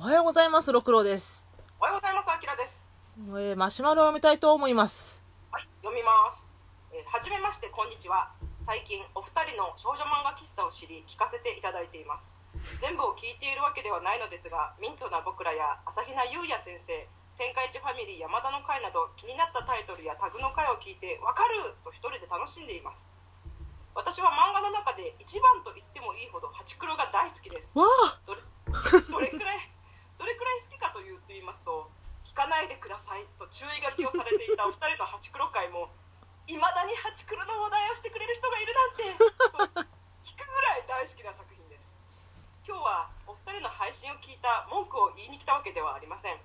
おはようございます、ろくろです。おはようございます、あきらです。えーマシュマロを読みたいと思います。はい、読みます。えーはじめまして、こんにちは。最近、お二人の少女漫画喫茶を知り、聞かせていただいています。全部を聞いているわけではないのですが、ミントな僕らや朝比奈優也先生、天下一ファミリー山田の会など、気になったタイトルやタグの回を聞いて、わかると一人で楽しんでいます。私は漫画の中で一番と言ってもいいほど、ハチクロが大好きです。どれどれくらい？くらい好きかというと言いますと聞かないでくださいと注意書きをされていたお二人のハチクロ会もいまだにハチクロの話題をしてくれる人がいるなんてと聞くぐらい大好きな作品です。今日はお二人の配信を聞いた文句を言いに来たわけではありません。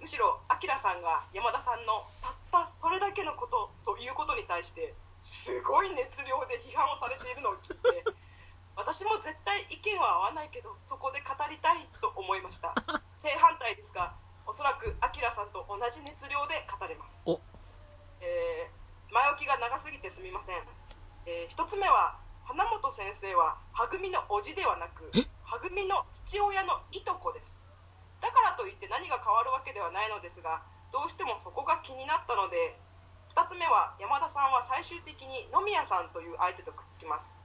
むしろアキラさんが山田さんのたったそれだけのことということに対してすごい熱量で批判をされているのを聞いて私も絶対意見は合わないけどそこで語りたいと思いました。正反対ですがおそらくアキラさんと同じ熱量で語れます。お。えー前置きが長すぎてすみません、え1つ目は花本先生ははぐみの叔父ではなくはぐみの父親のいとこです。だからといって何が変わるわけではないのですがどうしてもそこが気になったので2つ目は山田さんは最終的に野宮さんという相手とくっつきます。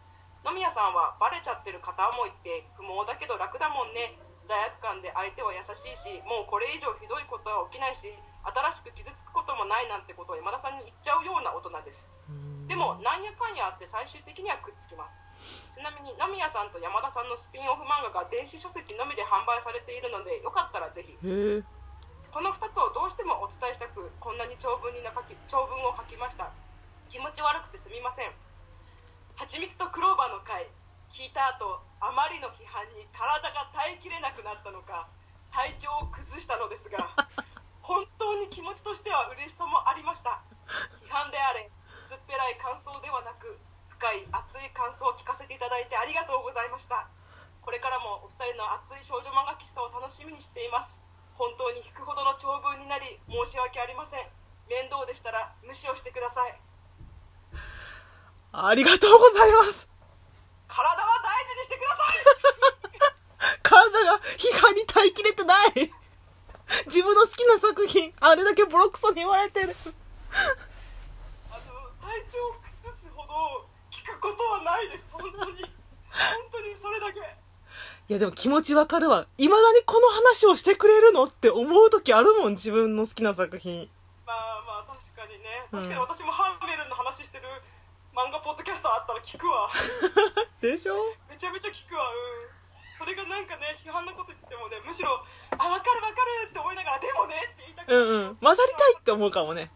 野宮さんはバレちゃってる片思いって不毛だけど楽だもんで相手は優しいしもうこれ以上ひどいことは起きないし新しく傷つくこともないなんてことを山田さんに言っちゃうような大人です。でもなんやかんやあって最終的にはくっつきます。ちなみに野宮さんと山田さんのスピンオフ漫画が電子書籍のみで販売されているのでよかったらぜひ。この2つをどうしてもお伝えしたくこんなに長文にな書き長文を書きました。気持ち悪くてすみません。蜂蜜とクローバーの回聞いた後あまりの批判に体が耐えきれなくなったのか体調を崩したのですが 本当に気持ちとしては嬉しさもありました。批判であれ薄っぺらい感想ではなく深い熱い感想を聞かせていただいてありがとうございました。これからもお二人の熱い少女漫画喫茶を楽しみにしています。本当に引くほどの長文になり申し訳ありません。面倒でしたら無視をしてください。ありがとうございます。体はにしてください体が批判に耐えきれてない。自分の好きな作品、あれだけボロクソに言われてる。あの体調を崩すほど聞くことはないです本当に本当にそれだけいやでも気持ちわかるわ。未だにこの話をしてくれるのって思う時あるもん、自分の好きな作品。まあまあ確かにねうん確かに私もハンメルンの話してる漫画ポッドキャストあったら聞くわ。でしょ？めちゃめちゃ聞くわ。うん。それがなんかね批判のこと言ってもねむしろあ分かる分かるって思いながらでもねって言いたくうんうん。混ざりたいって思うかもね。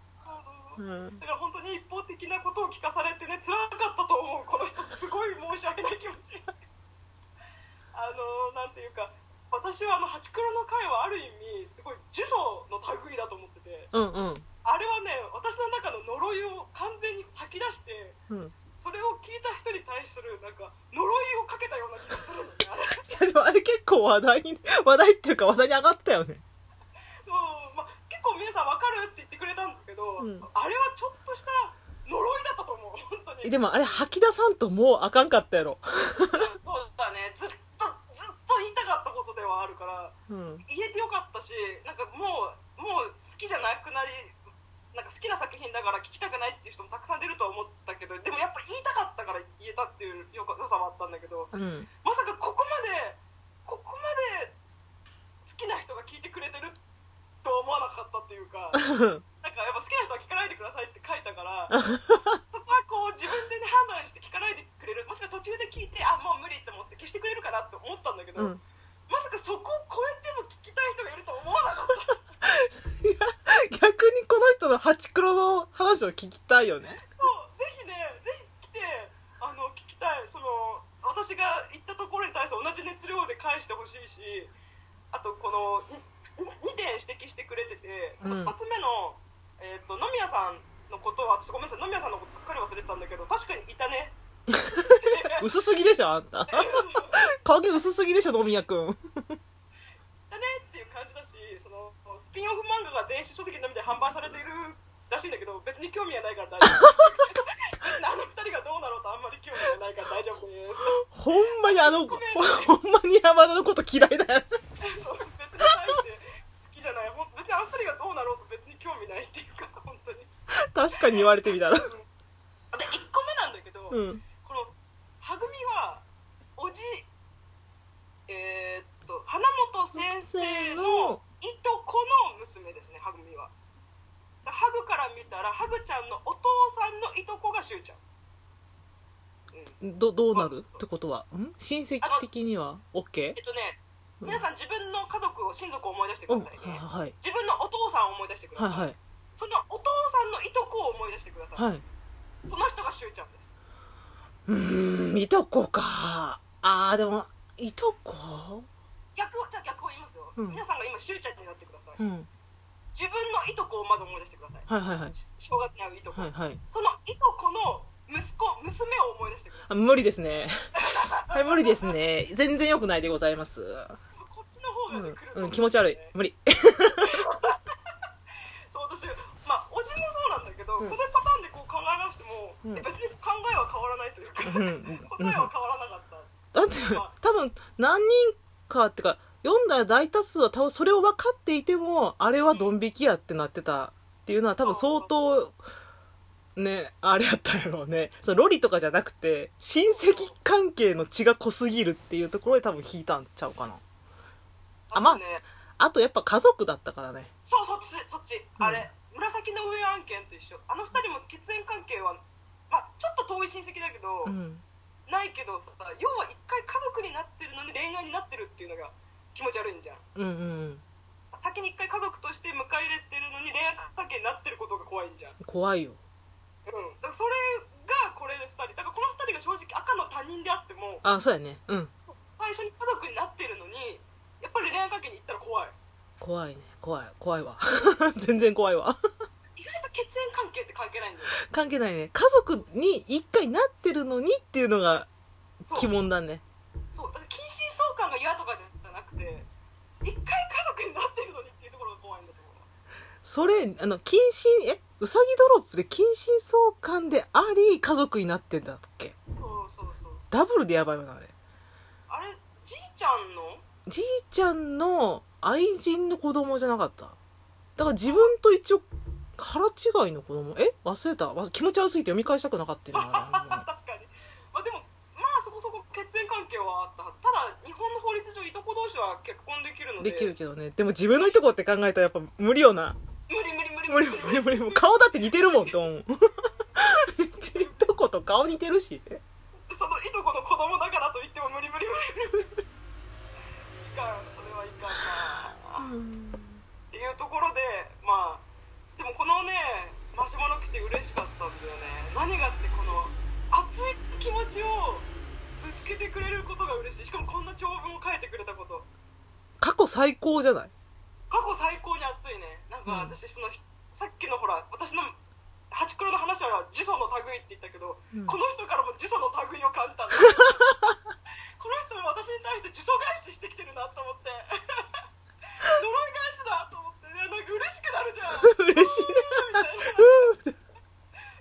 ん。だから本当に一方的なことを聞かされてね辛かったと思うこの人。すごい申し訳ない気持ち。あのなんていうか私はあのハチクロの会はある意味すごい呪詛の類だと思ってて。うんうん。あれはね私の中の呪いを完全に吐き出してうん。それを聞いた人に対するなんか呪いをかけたような気がするのね あれでもあれ結構話題に、話題っていうか話題に上がったよね。うんまあ、結構皆さん分かるって言ってくれたんだけど、うんあれはちょっとした呪いだったと思う本当にでもあれ吐き出さんともうあかんかったやろ。うんそうだねずっとずっと言いたかったことではあるからうん。言えてよかったしなんかもうもう好きじゃなくなりなんか好きな作品だから聞きたくないっうん。まさかここまでここまで好きな人が聞いてくれてるとは思わなかったっていうか なんかやっぱ好きな人は聞かないでくださいって書いたから そこはこう自分でね判断して聞かないでくれるもしくは途中で聞いてあもう無理って思って消してくれるかなって思ったんだけど、うん。まさかそこを超えても聞きたい人がいるとは思わなかった 逆にこの人のハチクロの話を聞きたいよね。そうぜひねぜひ来てあの聞きたいその私が言ったところに対して同じ熱量で返してほしいしあとこの2点指摘してくれててそのうん2つ目の、えー、と野宮さんのことは私ごめんなさい野宮さんのことすっかり忘れてたんだけど確かにいたね 薄すぎでしょ、あんた。影薄すぎでしょ、野宮くん。だねっていう感じだしそのスピンオフ漫画が電子書籍のみで販売されているらしいんだけど別に興味はないから大丈夫 あの二人がどうなろうとあんまり興味がないから大丈夫です。ほんまにあのほんまに山田のこと嫌いだよ。別に好きじゃない。ほん別にあの二人がどうなろうと別に興味ないっていうか本当に。確かに言われてみたら、で1個目なんだけど、うん、このはぐみはおじえー、っと花本先生のいとこの娘ですねはぐみは。ハグから見たらハグちゃんのさんのいとこがしゅうちゃん。うんどどうなる？ってことは？ん？親戚的には？OK? えっとねうん。皆さん自分の家族を親族を思い出してくおださいね。はい自分のお父さんを思い出してください、はいはい。そのお父さんのいとこを思い出してください、はい。その人がしゅうちゃんです。うーんいとこか。あーでもいとこ？逆をじゃあ逆を言いますよ、うん。皆さんが今しゅうちゃんになってください、うん自分のいとこをまず思い出してください。はいはいはい。正月に会ういとこ、はいはい。そのいとこの息子娘を思い出してくださあ無理ですね。はい無理ですね。全然良くないでございます。いこっちの方がね、うんうん、気持ち悪い。無理。そう私まあおじもそうなんだけど、うん。このパターンでこう考え直しても、うん。え別に考えは変わらないというか、うん。答えは変わらなかった、だって多分何人かってか読んだ大多数は多分それを分かっていてもあれはドン引きやってなってたっていうのは多分相当ねあれやったんやろうね。そのロリとかじゃなくて親戚関係の血が濃すぎるっていうところで多分引いたんちゃうかな。あまああとやっぱ家族だったからね。そうそっちそっち、うん。あれ紫の上案件と一緒。あの二人も血縁関係はまあちょっと遠い親戚だけど、うん。ないけどさ要は一回家族になってるのに恋愛になってるっていうのが気持ち悪いんじゃん。うんうん。さ先に一回家族として迎え入れてるのに恋愛関係になってることが怖いんじゃん。怖いよ。うん、だからそれがこれで2人。だからこの2人が正直赤の他人であってもあそうやね。うん。最初に家族になってるのにやっぱり恋愛関係に行ったら怖い。怖いね。怖い。怖いわ。全然怖いわ。意外と血縁関係って関係ないんだよ関係ないね。家族に一回なってるのにっていうのが鬼門だねそうだから近親相関が嫌とかじゃなくて一回家族になってるのにっていうところが怖いんだと思うそれあの近親えうさぎドロップで近親相関であり家族になってんだっけ？そうそうそう。ダブルでやばいよなあれ。あれじいちゃんのじいちゃんの愛人の子供じゃなかった？だから自分と一応腹違いの子供？え？忘れた。わ気持ち悪すぎて読み返したくなかったよ 確かに。まあでもまあそこそこ血縁関係はあったはず。ただ日本の法律上いとこ同士は結婚できるので。れできるけどね。でも自分のいとこって考えたらやっぱ無理よな無理無理無理無理無理顔だって似てるもんと思ういとこと顔似てるしそのいとこの子供だからと言っても無理無理無理無理いかんそれはいかんなっていうところでまあでもこのねマシュマロ来て嬉しかったんだよね何がってこの熱い気持ちをぶつけてくれることが嬉しいしかもこんな長文を書いてくれたこと過去最高じゃない過去最高に熱いねなんか私その、さっきのほら私のハチクロの話は呪詛の類って言ったけど、うん。この人からも呪詛の類を感じたんだ この人も私に対して呪詛返ししてきてるなと思って。呪い返しだと思って。ねなんか嬉しくなるじゃん。嬉しい。みたいな。うん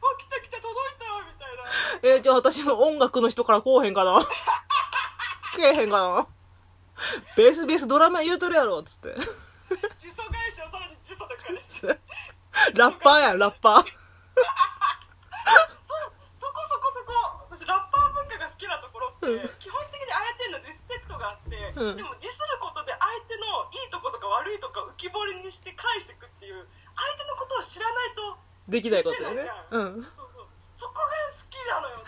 あ来た来た届いたみたいな。えーじゃあ私も音楽の人からこうへんかな。けえへんかな。ベースベースドラマ言うとるやろっつって呪詛返しをさらに呪詛で返すラッパーやんラッパー。そうそこそこそこ。私ラッパー文化が好きなところって、うん。基本的に相手へのリスペクトがあって、うん。でもディスることで相手のいいとことか悪いとか浮き彫りにして返していくっていう相手のことを知らないとできないことよね。うん。そうそう。そこが好きなのよ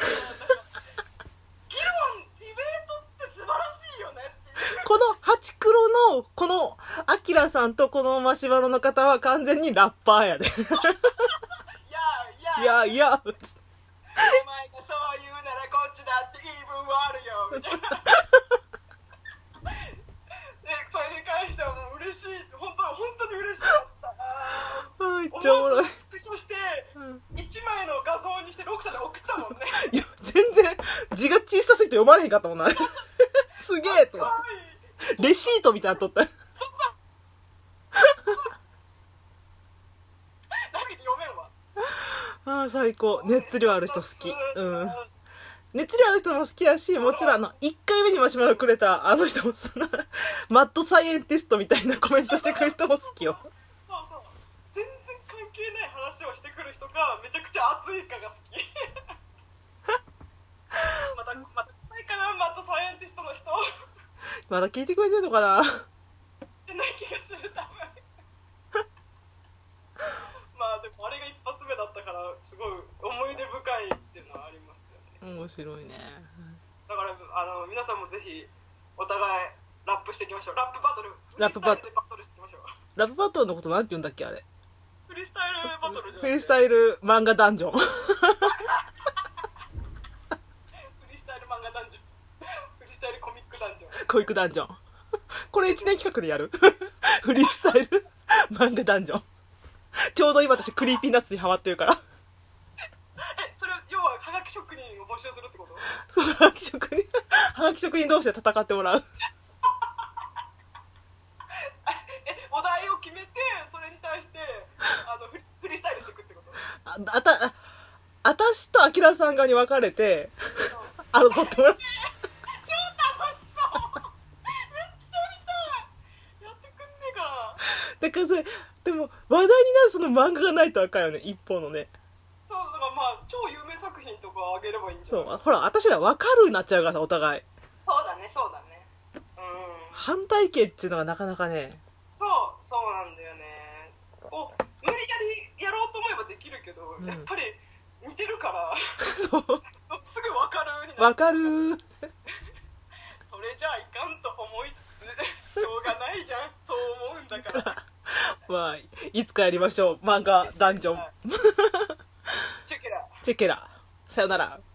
議論ディベートって素晴らしいよねっていう。このハチクロのこのアキラさんとこのマシュマロの方は完全にラッパーやで。いやいや。お前がそう言うならこっちだって言い分はあるよ。みたいな。でそれに関してはもう嬉しい。本当本当に嬉しかった。あめっちゃおもろいスクショしてうん。1枚の画像にしてロクさんに送ったもんね。いや全然字が小さすぎて読まれへんかったもんな。すげえとレシートみたいなの撮ったそっか何で読めんわ最高。熱量ある人好き。うん。熱量ある人も好きやしもちろんあの1回目にマシュマロくれたあの人もその マッドサイエンティストみたいなコメントしてくる人も好きよ。そうそう全然関係ない話をしてくる人来かめちゃくちゃ熱いかが好き。またまた来ないかなマッドサイエンティストの人。まだ聞いてくれてんのかなってない気がする多分まあでもあれが一発目だったからすごい思い出深いっていうのはありますよね面白いねだからあの皆さんもぜひお互いラップしていきましょう。ラップバトル。ラップバトル。していきましょう。ラブバトルのことなんて言うんだっけあれ？フリースタイルバトルじゃフリースイタイル漫画ダンジョン。ルフリースタイル漫画ダンジョン。フリースタイルコミックダンジョン。コイクダンジョン。これ1年企画でやる。フリースタイル漫画ダンジョン。ちょうど今私 Creepy Nuts にハマってるからえそれ要はハガキ職人を募集するってことそのハガキ職人ハガキ職人同士で戦ってもらう。えお題を決めてそれに対してあのフリフリースタイルしていくってこと？ああたあ私とアキラさん側に分かれて争ってもらう。超楽しそう。めっちゃ見たい。やってくんねえか。なだからそれでも話題になるその漫画がないとあかんよね一方のねあげればいいんじゃないそうほら私ら分かるになっちゃうからさお互い。そうだねそうだね。うん。反対形っていうのがなかなかね。そうそうなんだよね。こう無理やりやろうと思えばできるけど、うん。やっぱり似てるから。そう。すぐ分かるにな分るかる。それじゃあいかんと思いつつしょうがないじゃん。そう思うんだから。まあいつかやりましょう。漫画ダンジョン。チェケラ。チェケラさよなら。